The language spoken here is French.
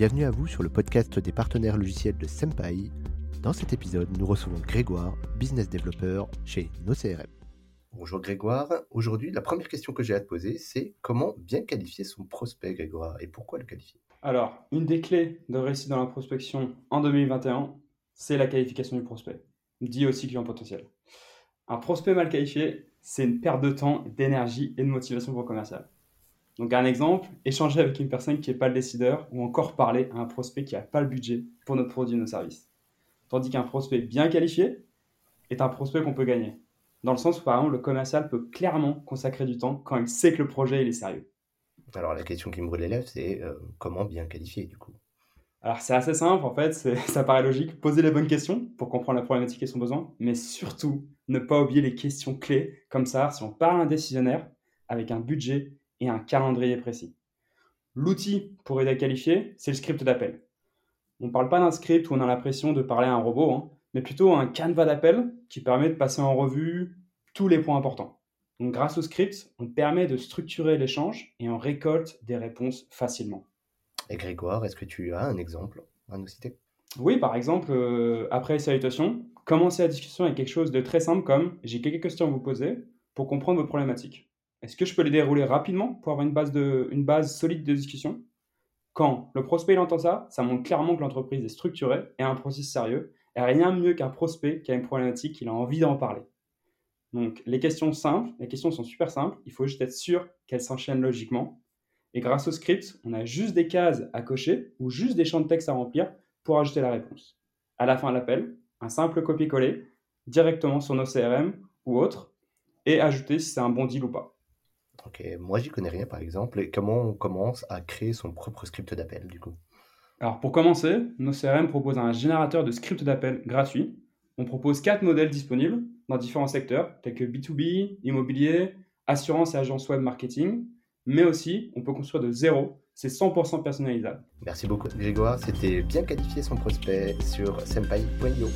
bienvenue à vous sur le podcast des partenaires logiciels de Senpai. Dans cet épisode, nous recevons Grégoire, business developer chez NoCRM. Bonjour Grégoire, aujourd'hui la première question que j'ai à te poser c'est comment bien qualifier son prospect Grégoire et pourquoi le qualifier? Alors, une des clés de réussite dans la prospection en 2021, c'est la qualification du prospect, dit aussi client potentiel. Un prospect mal qualifié, c'est une perte de temps, d'énergie et de motivation pour le commercial. Donc un exemple, échanger avec une personne qui n'est pas le décideur ou encore parler à un prospect qui n'a pas le budget pour notre produit ou nos services. Tandis qu'un prospect bien qualifié est un prospect qu'on peut gagner. Dans le sens où par exemple le commercial peut clairement consacrer du temps quand il sait que le projet est sérieux. Alors la question qui me brûle les lèvres, c'est euh, comment bien qualifier du coup? Alors c'est assez simple en fait, ça paraît logique, poser les bonnes questions pour comprendre la problématique et son besoin, mais surtout ne pas oublier les questions clés, comme ça si on parle à un décisionnaire avec un budget et un calendrier précis. L'outil pour aider à qualifier, c'est le script d'appel. On ne parle pas d'un script où on a l'impression de parler à un robot, hein, mais plutôt un canevas d'appel qui permet de passer en revue tous les points importants. Donc, grâce au script, on permet de structurer l'échange et on récolte des réponses facilement. Et Grégoire, est-ce que tu as un exemple à nous citer? Oui, par exemple, euh, après les salutations, commencer la discussion avec quelque chose de très simple comme j'ai quelques questions à vous poser pour comprendre vos problématiques. Est-ce que je peux les dérouler rapidement pour avoir une base, de, une base solide de discussion? Quand le prospect entend ça, ça montre clairement que l'entreprise est structurée et a un processus sérieux. Et rien mieux qu'un prospect qui a une problématique, qu'il a envie d'en parler. Donc les questions simples, les questions sont super simples, il faut juste être sûr qu'elles s'enchaînent logiquement. Et grâce au script, on a juste des cases à cocher ou juste des champs de texte à remplir pour ajouter la réponse. À la fin de l'appel, un simple copier-coller directement sur nos CRM ou autre et ajouter si c'est un bon deal ou pas. Ok, moi j'y connais rien par exemple. Et comment on commence à créer son propre script d'appel du coup? Alors pour commencer, nos CRM proposent un générateur de script d'appel gratuit. On propose quatre modèles disponibles dans différents secteurs tels que B2B, immobilier, assurance et agence web marketing. Mais aussi, on peut construire de zéro. C'est 100% personnalisable. Merci beaucoup Grégoire, c'était bien qualifié son prospect sur senpai.io.